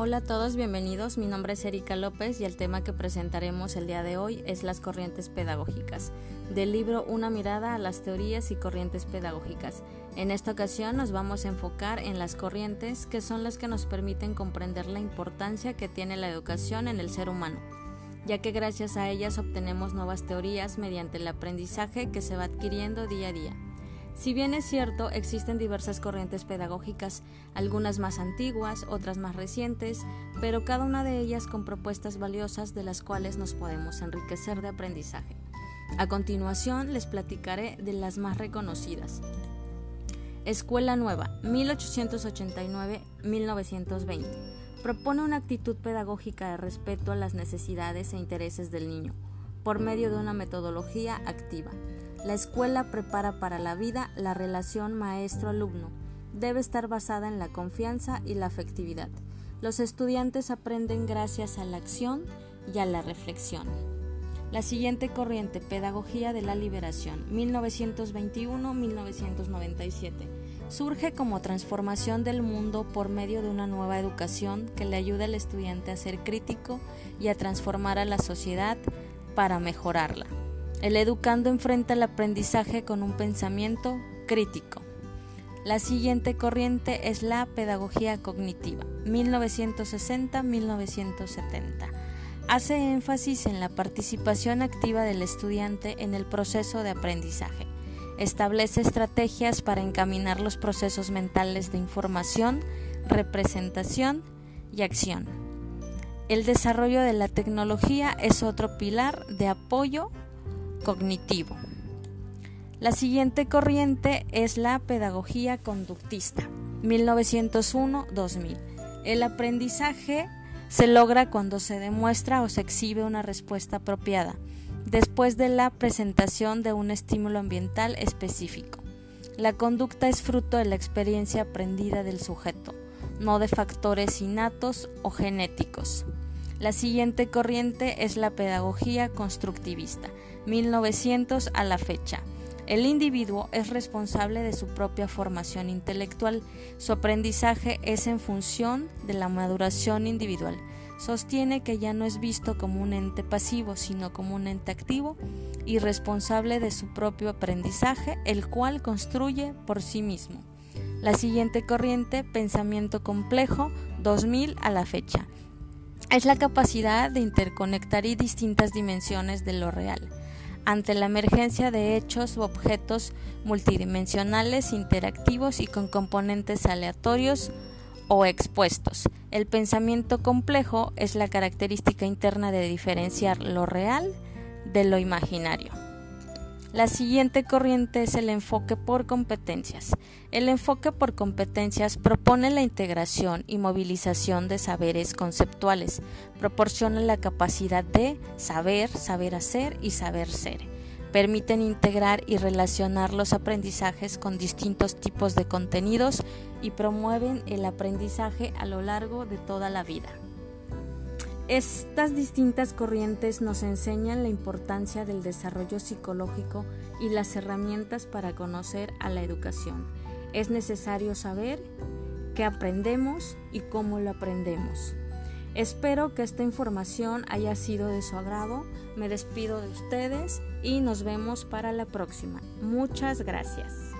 Hola a todos, bienvenidos. Mi nombre es Erika López y el tema que presentaremos el día de hoy es las corrientes pedagógicas, del libro Una mirada a las teorías y corrientes pedagógicas. En esta ocasión nos vamos a enfocar en las corrientes que son las que nos permiten comprender la importancia que tiene la educación en el ser humano, ya que gracias a ellas obtenemos nuevas teorías mediante el aprendizaje que se va adquiriendo día a día. Si bien es cierto, existen diversas corrientes pedagógicas, algunas más antiguas, otras más recientes, pero cada una de ellas con propuestas valiosas de las cuales nos podemos enriquecer de aprendizaje. A continuación les platicaré de las más reconocidas. Escuela Nueva, 1889-1920. Propone una actitud pedagógica de respeto a las necesidades e intereses del niño, por medio de una metodología activa. La escuela prepara para la vida la relación maestro-alumno. Debe estar basada en la confianza y la afectividad. Los estudiantes aprenden gracias a la acción y a la reflexión. La siguiente corriente, Pedagogía de la Liberación, 1921-1997, surge como transformación del mundo por medio de una nueva educación que le ayuda al estudiante a ser crítico y a transformar a la sociedad para mejorarla. El educando enfrenta el aprendizaje con un pensamiento crítico. La siguiente corriente es la pedagogía cognitiva, 1960-1970. Hace énfasis en la participación activa del estudiante en el proceso de aprendizaje. Establece estrategias para encaminar los procesos mentales de información, representación y acción. El desarrollo de la tecnología es otro pilar de apoyo cognitivo. La siguiente corriente es la pedagogía conductista, 1901-2000. El aprendizaje se logra cuando se demuestra o se exhibe una respuesta apropiada, después de la presentación de un estímulo ambiental específico. La conducta es fruto de la experiencia aprendida del sujeto, no de factores innatos o genéticos. La siguiente corriente es la pedagogía constructivista, 1900 a la fecha. El individuo es responsable de su propia formación intelectual. Su aprendizaje es en función de la maduración individual. Sostiene que ya no es visto como un ente pasivo, sino como un ente activo y responsable de su propio aprendizaje, el cual construye por sí mismo. La siguiente corriente, pensamiento complejo, 2000 a la fecha es la capacidad de interconectar y distintas dimensiones de lo real ante la emergencia de hechos u objetos multidimensionales, interactivos y con componentes aleatorios o expuestos. El pensamiento complejo es la característica interna de diferenciar lo real de lo imaginario. La siguiente corriente es el enfoque por competencias. El enfoque por competencias propone la integración y movilización de saberes conceptuales, proporciona la capacidad de saber, saber hacer y saber ser. Permiten integrar y relacionar los aprendizajes con distintos tipos de contenidos y promueven el aprendizaje a lo largo de toda la vida. Estas distintas corrientes nos enseñan la importancia del desarrollo psicológico y las herramientas para conocer a la educación. Es necesario saber qué aprendemos y cómo lo aprendemos. Espero que esta información haya sido de su agrado. Me despido de ustedes y nos vemos para la próxima. Muchas gracias.